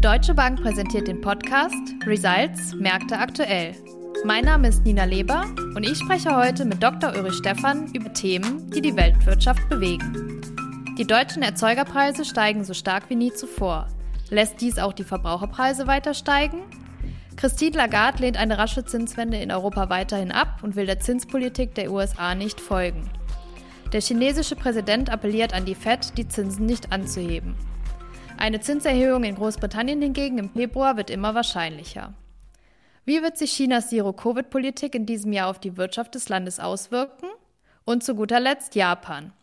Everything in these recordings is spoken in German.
Deutsche Bank präsentiert den Podcast Results Märkte aktuell. Mein Name ist Nina Leber und ich spreche heute mit Dr. Ulrich Stephan über Themen, die die Weltwirtschaft bewegen. Die deutschen Erzeugerpreise steigen so stark wie nie zuvor. Lässt dies auch die Verbraucherpreise weiter steigen? Christine Lagarde lehnt eine rasche Zinswende in Europa weiterhin ab und will der Zinspolitik der USA nicht folgen. Der chinesische Präsident appelliert an die Fed, die Zinsen nicht anzuheben. Eine Zinserhöhung in Großbritannien hingegen im Februar wird immer wahrscheinlicher. Wie wird sich Chinas Zero-Covid-Politik in diesem Jahr auf die Wirtschaft des Landes auswirken? Und zu guter Letzt Japan.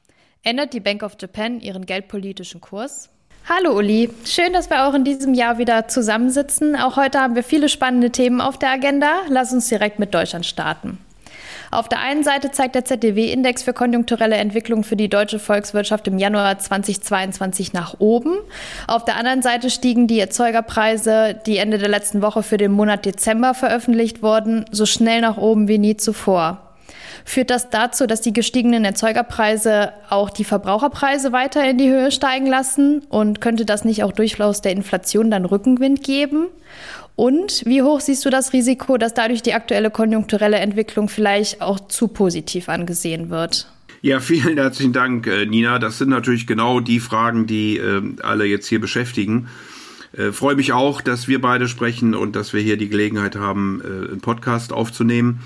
Ändert die Bank of Japan ihren geldpolitischen Kurs? Hallo Uli, schön, dass wir auch in diesem Jahr wieder zusammensitzen. Auch heute haben wir viele spannende Themen auf der Agenda. Lass uns direkt mit Deutschland starten. Auf der einen Seite zeigt der ZDW-Index für konjunkturelle Entwicklung für die deutsche Volkswirtschaft im Januar 2022 nach oben. Auf der anderen Seite stiegen die Erzeugerpreise, die Ende der letzten Woche für den Monat Dezember veröffentlicht wurden, so schnell nach oben wie nie zuvor. Führt das dazu, dass die gestiegenen Erzeugerpreise auch die Verbraucherpreise weiter in die Höhe steigen lassen? Und könnte das nicht auch durchaus der Inflation dann Rückenwind geben? Und wie hoch siehst du das Risiko, dass dadurch die aktuelle konjunkturelle Entwicklung vielleicht auch zu positiv angesehen wird? Ja, vielen herzlichen Dank, äh, Nina. Das sind natürlich genau die Fragen, die äh, alle jetzt hier beschäftigen. Äh, freue mich auch, dass wir beide sprechen und dass wir hier die Gelegenheit haben, äh, einen Podcast aufzunehmen.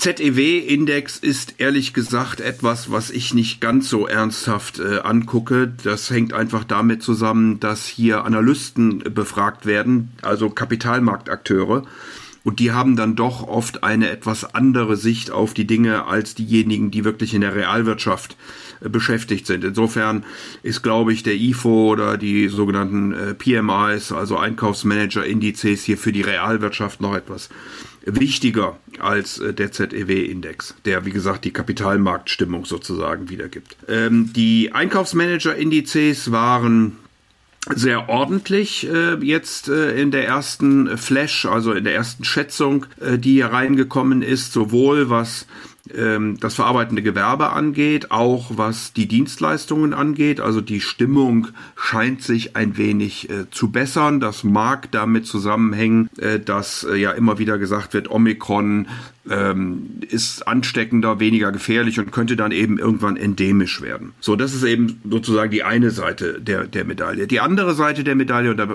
ZEW-Index ist ehrlich gesagt etwas, was ich nicht ganz so ernsthaft äh, angucke. Das hängt einfach damit zusammen, dass hier Analysten befragt werden, also Kapitalmarktakteure. Und die haben dann doch oft eine etwas andere Sicht auf die Dinge als diejenigen, die wirklich in der Realwirtschaft äh, beschäftigt sind. Insofern ist, glaube ich, der IFO oder die sogenannten äh, PMIs, also Einkaufsmanager-Indizes hier für die Realwirtschaft noch etwas wichtiger als äh, der ZEW-Index, der wie gesagt die Kapitalmarktstimmung sozusagen wiedergibt. Ähm, die Einkaufsmanager-Indizes waren sehr ordentlich äh, jetzt äh, in der ersten Flash, also in der ersten Schätzung, äh, die hier reingekommen ist, sowohl was ähm, das verarbeitende Gewerbe angeht, auch was die Dienstleistungen angeht. Also die Stimmung scheint sich ein wenig äh, zu bessern. Das mag damit zusammenhängen, äh, dass äh, ja immer wieder gesagt wird, Omikron ähm, ist ansteckender, weniger gefährlich und könnte dann eben irgendwann endemisch werden. So, das ist eben sozusagen die eine Seite der, der Medaille. Die andere Seite der Medaille, und da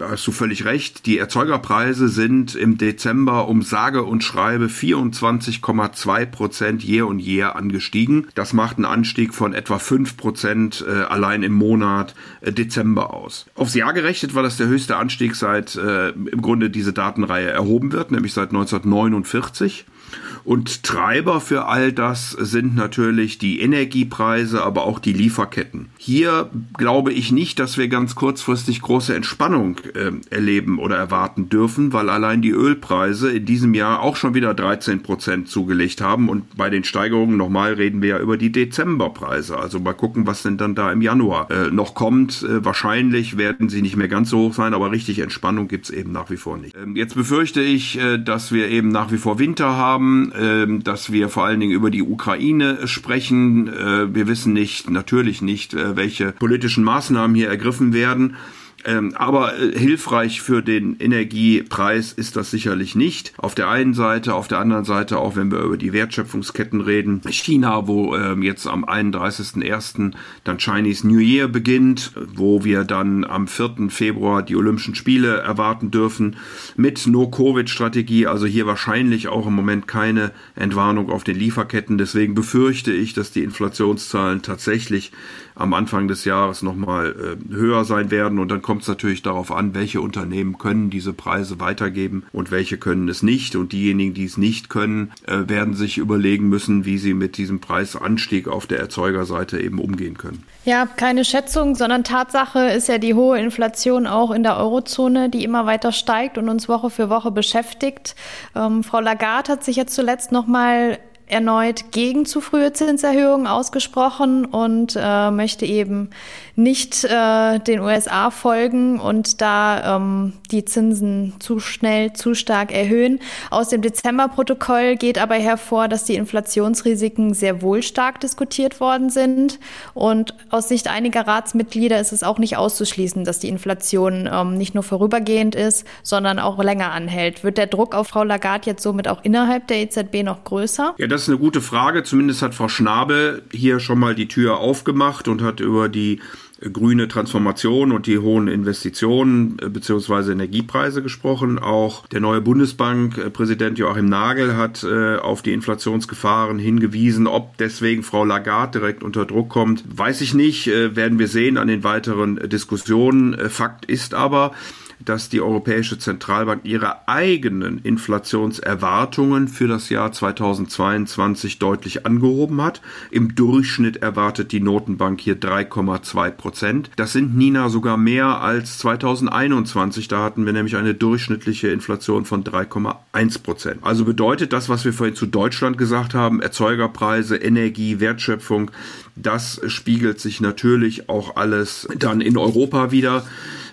hast du völlig recht, die Erzeugerpreise sind im Dezember um sage und schreibe 24,2 Prozent year und year angestiegen. Das macht einen Anstieg von etwa 5 Prozent äh, allein im Monat äh, Dezember aus. Aufs Jahr gerechnet war das der höchste Anstieg seit äh, im Grunde diese Datenreihe erhoben wird, nämlich seit 1949. Und Treiber für all das sind natürlich die Energiepreise, aber auch die Lieferketten. Hier glaube ich nicht, dass wir ganz kurzfristig große Entspannung äh, erleben oder erwarten dürfen, weil allein die Ölpreise in diesem Jahr auch schon wieder 13 Prozent zugelegt haben. Und bei den Steigerungen nochmal reden wir ja über die Dezemberpreise. Also mal gucken, was denn dann da im Januar äh, noch kommt. Äh, wahrscheinlich werden sie nicht mehr ganz so hoch sein, aber richtig Entspannung gibt's eben nach wie vor nicht. Ähm, jetzt befürchte ich, äh, dass wir eben nach wie vor Winter haben ähm, dass wir vor allen Dingen über die Ukraine sprechen. Äh, wir wissen nicht, natürlich nicht, äh, welche politischen Maßnahmen hier ergriffen werden. Ähm, aber äh, hilfreich für den Energiepreis ist das sicherlich nicht. Auf der einen Seite, auf der anderen Seite auch, wenn wir über die Wertschöpfungsketten reden. China, wo ähm, jetzt am 31.01. dann Chinese New Year beginnt, wo wir dann am 4. Februar die Olympischen Spiele erwarten dürfen mit No-Covid-Strategie. Also hier wahrscheinlich auch im Moment keine Entwarnung auf den Lieferketten. Deswegen befürchte ich, dass die Inflationszahlen tatsächlich am Anfang des Jahres nochmal äh, höher sein werden. Und dann kommt es natürlich darauf an, welche Unternehmen können diese Preise weitergeben und welche können es nicht. Und diejenigen, die es nicht können, äh, werden sich überlegen müssen, wie sie mit diesem Preisanstieg auf der Erzeugerseite eben umgehen können. Ja, keine Schätzung, sondern Tatsache ist ja die hohe Inflation auch in der Eurozone, die immer weiter steigt und uns Woche für Woche beschäftigt. Ähm, Frau Lagarde hat sich jetzt zuletzt nochmal erneut gegen zu frühe Zinserhöhungen ausgesprochen und äh, möchte eben nicht äh, den USA folgen und da ähm, die Zinsen zu schnell, zu stark erhöhen. Aus dem Dezemberprotokoll geht aber hervor, dass die Inflationsrisiken sehr wohl stark diskutiert worden sind. Und aus Sicht einiger Ratsmitglieder ist es auch nicht auszuschließen, dass die Inflation ähm, nicht nur vorübergehend ist, sondern auch länger anhält. Wird der Druck auf Frau Lagarde jetzt somit auch innerhalb der EZB noch größer? Ja, das ist eine gute Frage. Zumindest hat Frau Schnabel hier schon mal die Tür aufgemacht und hat über die grüne Transformation und die hohen Investitionen äh, bzw. Energiepreise gesprochen. Auch der neue Bundesbankpräsident Joachim Nagel hat äh, auf die Inflationsgefahren hingewiesen. Ob deswegen Frau Lagarde direkt unter Druck kommt, weiß ich nicht. Äh, werden wir sehen an den weiteren Diskussionen. Fakt ist aber, dass die Europäische Zentralbank ihre eigenen Inflationserwartungen für das Jahr 2022 deutlich angehoben hat. Im Durchschnitt erwartet die Notenbank hier 3,2 Prozent. Das sind Nina sogar mehr als 2021. Da hatten wir nämlich eine durchschnittliche Inflation von 3,1 Prozent. Also bedeutet das, was wir vorhin zu Deutschland gesagt haben, Erzeugerpreise, Energie, Wertschöpfung, das spiegelt sich natürlich auch alles dann in Europa wieder.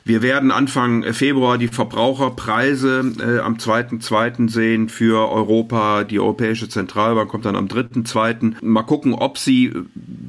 Wir werden Anfang Februar die Verbraucherpreise äh, am 2.2. sehen für Europa. Die Europäische Zentralbank kommt dann am 3.2. Mal gucken, ob sie äh,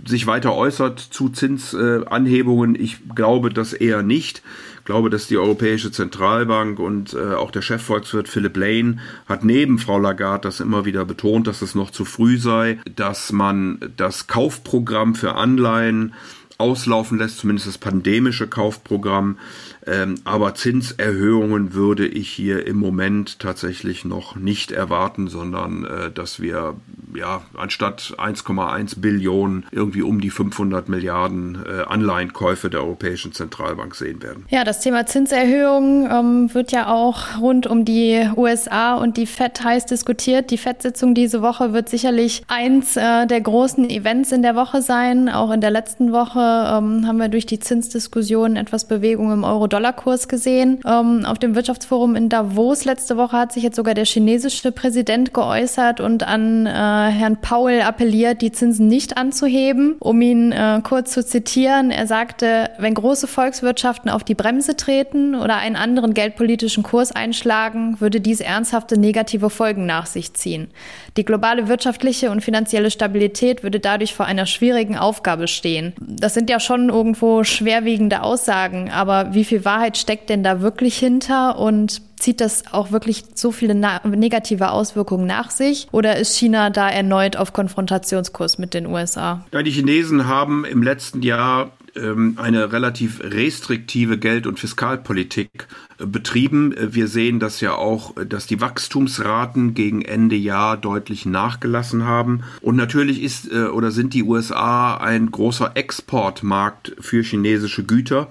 sich weiter äußert zu Zinsanhebungen. ich glaube das eher nicht. Ich glaube, dass die Europäische Zentralbank und äh, auch der Chefvolkswirt Philipp Lane hat neben Frau Lagarde das immer wieder betont, dass es noch zu früh sei, dass man das Kaufprogramm für Anleihen auslaufen lässt, zumindest das pandemische Kaufprogramm. Ähm, aber Zinserhöhungen würde ich hier im Moment tatsächlich noch nicht erwarten, sondern äh, dass wir ja anstatt 1,1 Billionen irgendwie um die 500 Milliarden äh, Anleihenkäufe der Europäischen Zentralbank sehen werden. Ja, das Thema Zinserhöhungen ähm, wird ja auch rund um die USA und die FED heiß diskutiert. Die FED-Sitzung diese Woche wird sicherlich eins äh, der großen Events in der Woche sein. Auch in der letzten Woche ähm, haben wir durch die Zinsdiskussion etwas Bewegung im Euro Euro-Dollar-Kurs gesehen. Ähm, auf dem Wirtschaftsforum in Davos letzte Woche hat sich jetzt sogar der chinesische Präsident geäußert und an äh, Herrn Paul appelliert, die Zinsen nicht anzuheben. Um ihn äh, kurz zu zitieren, er sagte, wenn große Volkswirtschaften auf die Bremse treten oder einen anderen geldpolitischen Kurs einschlagen, würde dies ernsthafte negative Folgen nach sich ziehen. Die globale wirtschaftliche und finanzielle Stabilität würde dadurch vor einer schwierigen Aufgabe stehen. Das sind ja schon irgendwo schwerwiegende Aussagen, aber wie viel Wahrheit steckt denn da wirklich hinter und zieht das auch wirklich so viele negative Auswirkungen nach sich oder ist China da erneut auf Konfrontationskurs mit den USA? Ja, die Chinesen haben im letzten Jahr ähm, eine relativ restriktive Geld- und Fiskalpolitik äh, betrieben. Wir sehen das ja auch, dass die Wachstumsraten gegen Ende Jahr deutlich nachgelassen haben. Und natürlich ist äh, oder sind die USA ein großer Exportmarkt für chinesische Güter.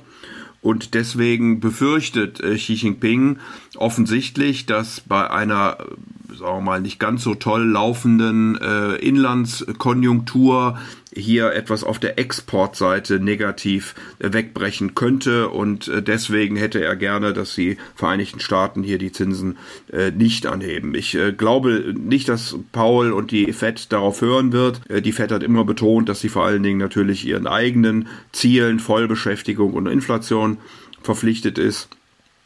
Und deswegen befürchtet äh, Xi Jinping offensichtlich, dass bei einer, sagen wir mal, nicht ganz so toll laufenden äh, Inlandskonjunktur hier etwas auf der Exportseite negativ äh, wegbrechen könnte und äh, deswegen hätte er gerne, dass die Vereinigten Staaten hier die Zinsen äh, nicht anheben. Ich glaube nicht, dass Paul und die Fed darauf hören wird. Die Fed hat immer betont, dass sie vor allen Dingen natürlich ihren eigenen Zielen Vollbeschäftigung und Inflation verpflichtet ist.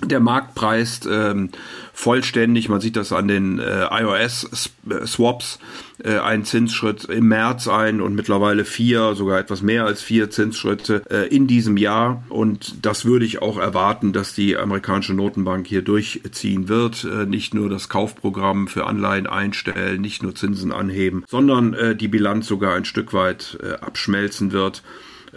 Der Markt preist ähm, vollständig, man sieht das an den äh, iOS-Swaps, äh, einen Zinsschritt im März ein und mittlerweile vier, sogar etwas mehr als vier Zinsschritte äh, in diesem Jahr. Und das würde ich auch erwarten, dass die amerikanische Notenbank hier durchziehen wird. Äh, nicht nur das Kaufprogramm für Anleihen einstellen, nicht nur Zinsen anheben, sondern äh, die Bilanz sogar ein Stück weit äh, abschmelzen wird.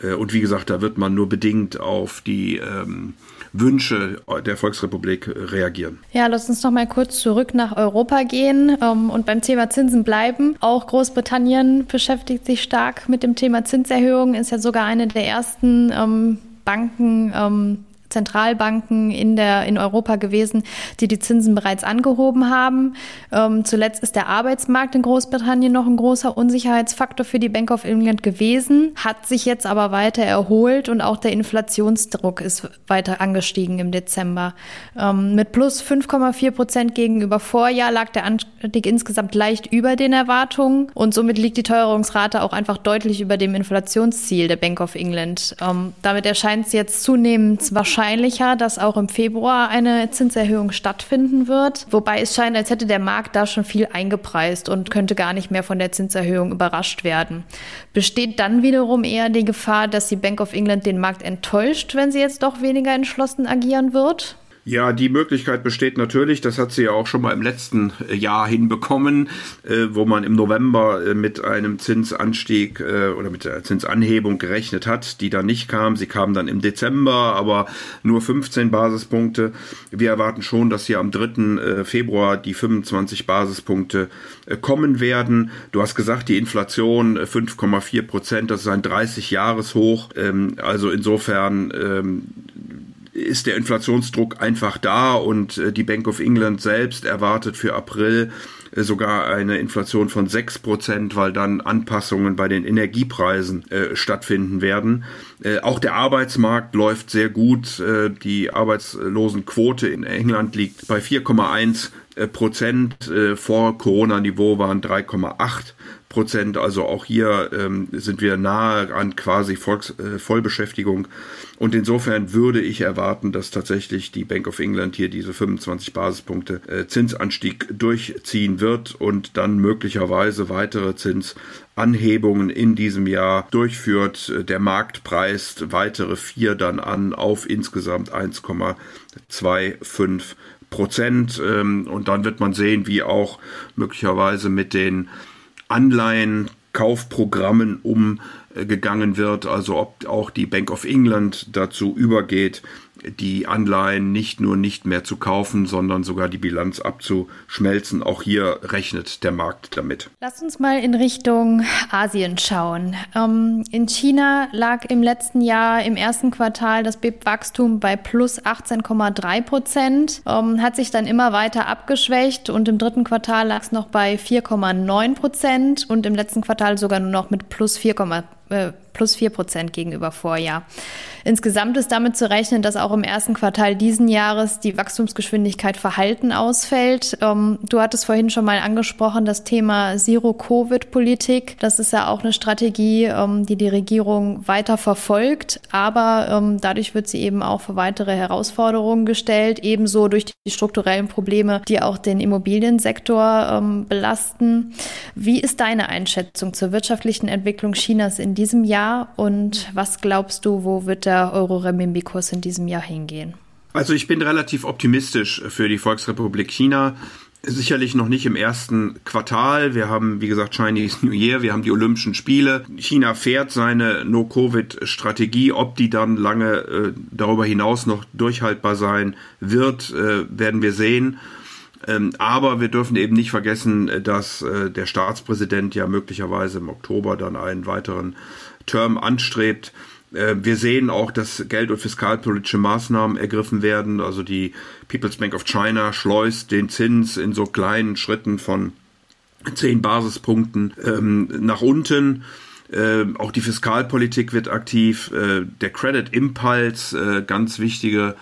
Äh, und wie gesagt, da wird man nur bedingt auf die ähm, Wünsche der Volksrepublik reagieren. Ja, lass uns noch mal kurz zurück nach Europa gehen ähm, und beim Thema Zinsen bleiben. Auch Großbritannien beschäftigt sich stark mit dem Thema Zinserhöhung, ist ja sogar eine der ersten ähm, Banken, ähm, Zentralbanken in, der, in Europa gewesen, die die Zinsen bereits angehoben haben. Ähm, zuletzt ist der Arbeitsmarkt in Großbritannien noch ein großer Unsicherheitsfaktor für die Bank of England gewesen, hat sich jetzt aber weiter erholt und auch der Inflationsdruck ist weiter angestiegen im Dezember. Ähm, mit plus 5,4 Prozent gegenüber Vorjahr lag der Anstieg insgesamt leicht über den Erwartungen und somit liegt die Teuerungsrate auch einfach deutlich über dem Inflationsziel der Bank of England. Ähm, damit erscheint es jetzt zunehmend wahrscheinlich wahrscheinlicher, dass auch im Februar eine Zinserhöhung stattfinden wird. Wobei es scheint, als hätte der Markt da schon viel eingepreist und könnte gar nicht mehr von der Zinserhöhung überrascht werden. Besteht dann wiederum eher die Gefahr, dass die Bank of England den Markt enttäuscht, wenn sie jetzt doch weniger entschlossen agieren wird? Ja, die Möglichkeit besteht natürlich, das hat sie ja auch schon mal im letzten äh, Jahr hinbekommen, äh, wo man im November äh, mit einem Zinsanstieg oder mit der Zinsanhebung gerechnet hat, die dann nicht kam. Sie kam dann im Dezember, aber nur 15 Basispunkte. Wir erwarten schon, dass hier am 3. Äh, Februar die 25 Basispunkte kommen werden. Du hast gesagt, die Inflation 5,4 Prozent, das ist ein 30-Jahres-Hoch. Ähm, also insofern ähm, ist der Inflationsdruck einfach da und äh, die Bank of England selbst erwartet für April äh, sogar eine Inflation von 6%, weil dann Anpassungen bei den Energiepreisen äh, stattfinden werden. Äh, auch der Arbeitsmarkt läuft sehr gut. Äh, die Arbeitslosenquote in England liegt bei 4,1 Prozent. Äh, vor Corona-Niveau waren 3,8 Prozent. Also auch hier ähm, sind wir nahe an quasi Volks, äh, Vollbeschäftigung. Und insofern würde ich erwarten, dass tatsächlich die Bank of England hier diese 25 Basispunkte äh, Zinsanstieg durchziehen wird und dann möglicherweise weitere Zinsanhebungen in diesem Jahr durchführt. Der Markt preist weitere vier dann an auf insgesamt 1,25 Prozent. Ähm, und dann wird man sehen, wie auch möglicherweise mit den Anleihenkaufprogrammen umgegangen wird, also ob auch die Bank of England dazu übergeht, die Anleihen nicht nur nicht mehr zu kaufen, sondern sogar die Bilanz abzuschmelzen. Auch hier rechnet der Markt damit. Lass uns mal in Richtung Asien schauen. Ähm, in China lag im letzten Jahr im ersten Quartal das BIP-Wachstum bei plus 18,3 Prozent, ähm, hat sich dann immer weiter abgeschwächt und im dritten Quartal lag es noch bei 4,9 Prozent und im letzten Quartal sogar nur noch mit plus 4,3 äh, plus 4 Prozent gegenüber Vorjahr. Insgesamt ist damit zu rechnen, dass auch im ersten Quartal diesen Jahres die Wachstumsgeschwindigkeit verhalten ausfällt. Ähm, du hattest vorhin schon mal angesprochen, das Thema Zero-Covid-Politik. Das ist ja auch eine Strategie, ähm, die die Regierung weiter verfolgt. Aber ähm, dadurch wird sie eben auch für weitere Herausforderungen gestellt, ebenso durch die strukturellen Probleme, die auch den Immobiliensektor ähm, belasten. Wie ist deine Einschätzung zur wirtschaftlichen Entwicklung Chinas in diesem Jahr und was glaubst du, wo wird der Euro-Renminbi-Kurs in diesem Jahr hingehen? Also ich bin relativ optimistisch für die Volksrepublik China. Sicherlich noch nicht im ersten Quartal. Wir haben, wie gesagt, Chinese New Year, wir haben die Olympischen Spiele. China fährt seine No-Covid-Strategie. Ob die dann lange äh, darüber hinaus noch durchhaltbar sein wird, äh, werden wir sehen. Ähm, aber wir dürfen eben nicht vergessen, dass äh, der Staatspräsident ja möglicherweise im Oktober dann einen weiteren Term anstrebt. Äh, wir sehen auch, dass Geld- und fiskalpolitische Maßnahmen ergriffen werden. Also die People's Bank of China schleust den Zins in so kleinen Schritten von zehn Basispunkten ähm, nach unten. Äh, auch die Fiskalpolitik wird aktiv. Äh, der Credit Impulse, äh, ganz wichtige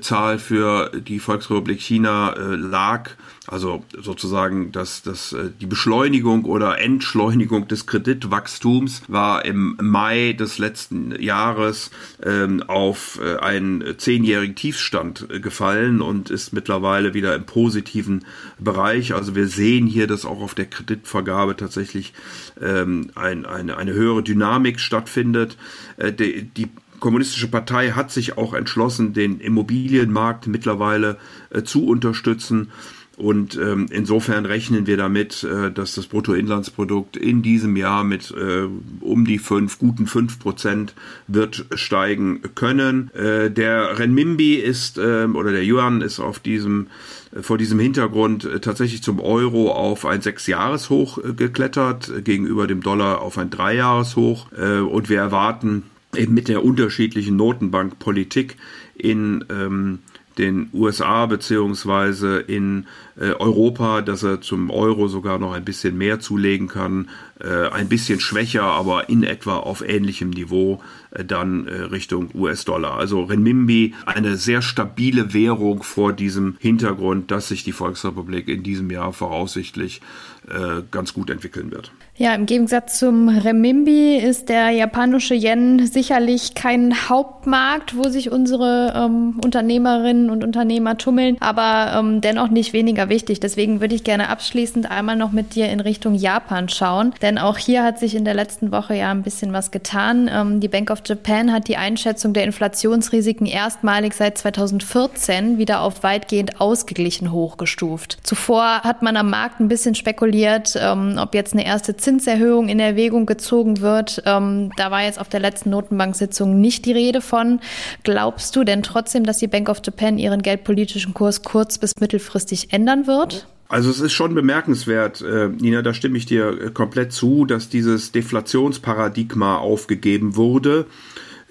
Zahl für die Volksrepublik China äh, lag, also sozusagen dass das, äh, die Beschleunigung oder Entschleunigung des Kreditwachstums war im Mai des letzten Jahres ähm, auf äh, einen zehnjährigen Tiefstand gefallen und ist mittlerweile wieder im positiven Bereich. Also wir sehen hier, dass auch auf der Kreditvergabe tatsächlich ähm, ein, eine, eine höhere Dynamik stattfindet. Die, die Kommunistische Partei hat sich auch entschlossen, den Immobilienmarkt mittlerweile äh, zu unterstützen. Und ähm, insofern rechnen wir damit, äh, dass das Bruttoinlandsprodukt in diesem Jahr mit äh, um die fünf, guten fünf Prozent wird steigen können. Äh, der Renminbi ist äh, oder der Yuan ist auf diesem äh, vor diesem Hintergrund äh, tatsächlich zum Euro auf ein Sechsjahreshoch äh, geklettert, gegenüber dem Dollar auf ein Dreijahreshoch. Und wir erwarten mit der unterschiedlichen Notenbankpolitik in ähm, den USA beziehungsweise in äh, Europa, dass er zum Euro sogar noch ein bisschen mehr zulegen kann, äh, ein bisschen schwächer, aber in etwa auf ähnlichem Niveau dann äh, Richtung US-Dollar. Also Renminbi eine sehr stabile Währung vor diesem Hintergrund, dass sich die Volksrepublik in diesem Jahr voraussichtlich äh, ganz gut entwickeln wird. Ja, im Gegensatz zum Renminbi ist der japanische Yen sicherlich kein Hauptmarkt, wo sich unsere ähm, Unternehmerinnen und Unternehmer tummeln, aber ähm, dennoch nicht weniger wichtig. Deswegen würde ich gerne abschließend einmal noch mit dir in Richtung Japan schauen, denn auch hier hat sich in der letzten Woche ja ein bisschen was getan. Ähm, die Bank of Japan hat die Einschätzung der Inflationsrisiken erstmalig seit 2014 wieder auf weitgehend ausgeglichen hochgestuft. Zuvor hat man am Markt ein bisschen spekuliert, ähm, ob jetzt eine erste Zinserhöhung in Erwägung gezogen wird. Ähm, da war jetzt auf der letzten Notenbank-Sitzung nicht die Rede von. Glaubst du denn trotzdem, dass die Bank of Japan ihren geldpolitischen Kurs kurz- bis mittelfristig ändern wird? Also es ist schon bemerkenswert, äh, Nina, da stimme ich dir äh, komplett zu, dass dieses Deflationsparadigma aufgegeben wurde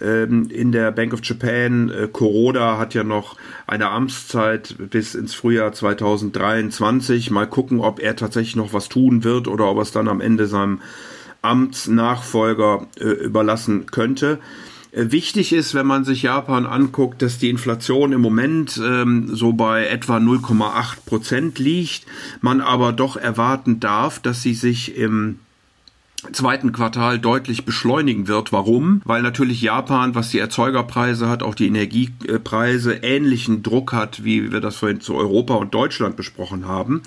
ähm, in der Bank of Japan. Äh, Kuroda hat ja noch eine Amtszeit bis ins Frühjahr 2023. Mal gucken, ob er tatsächlich noch was tun wird oder ob er es dann am Ende seinem Amtsnachfolger äh, überlassen könnte. Wichtig ist, wenn man sich Japan anguckt, dass die Inflation im Moment ähm, so bei etwa 0,8 Prozent liegt, man aber doch erwarten darf, dass sie sich im zweiten Quartal deutlich beschleunigen wird. Warum? Weil natürlich Japan, was die Erzeugerpreise hat, auch die Energiepreise, ähnlichen Druck hat, wie wir das vorhin zu Europa und Deutschland besprochen haben.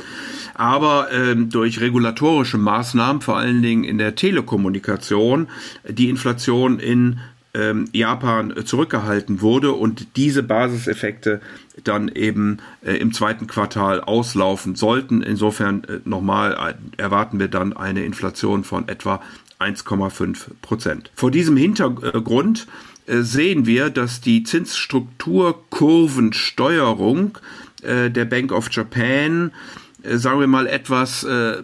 Aber ähm, durch regulatorische Maßnahmen, vor allen Dingen in der Telekommunikation, die Inflation in ähm, Japan zurückgehalten wurde und diese Basiseffekte dann eben äh, im zweiten Quartal auslaufen sollten. Insofern äh, nochmal äh, erwarten wir dann eine Inflation von etwa 1,5 Prozent. Vor diesem Hintergrund äh, sehen wir, dass die Zinsstrukturkurvensteuerung äh, der Bank of Japan äh, sagen wir mal, etwas äh,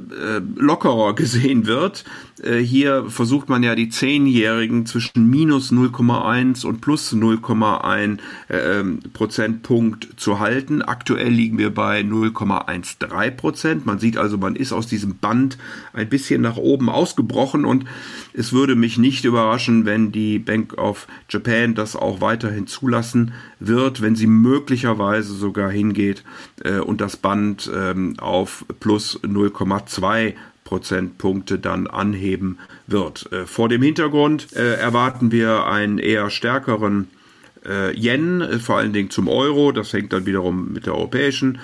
lockerer gesehen wird. Äh, hier versucht man ja die Zehnjährigen zwischen minus 0,1 und plus 0,1 äh, Prozentpunkt zu halten. Aktuell liegen wir bei 0,13 Prozent. Man sieht also, man ist aus diesem Band ein bisschen nach oben ausgebrochen und es würde mich nicht überraschen, wenn die Bank of Japan das auch weiterhin zulassen wird, wenn sie möglicherweise sogar hingeht äh, und das Band ähm, auf plus 0,2 Prozentpunkte dann anheben wird. Äh, vor dem Hintergrund äh, erwarten wir einen eher stärkeren äh, Yen, vor allen Dingen zum Euro. Das hängt dann wiederum mit der europäischen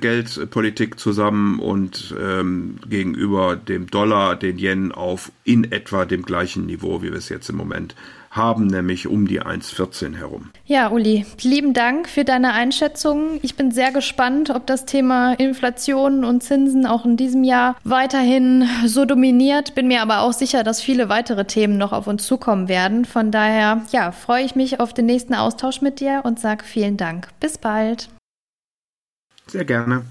Geldpolitik zusammen und ähm, gegenüber dem Dollar den Yen auf in etwa dem gleichen Niveau, wie wir es jetzt im Moment haben, nämlich um die 1,14 herum. Ja, Uli, lieben Dank für deine Einschätzung. Ich bin sehr gespannt, ob das Thema Inflation und Zinsen auch in diesem Jahr weiterhin so dominiert. Bin mir aber auch sicher, dass viele weitere Themen noch auf uns zukommen werden. Von daher, ja, freue ich mich auf den nächsten Austausch mit dir und sage vielen Dank. Bis bald. Sehr gerne.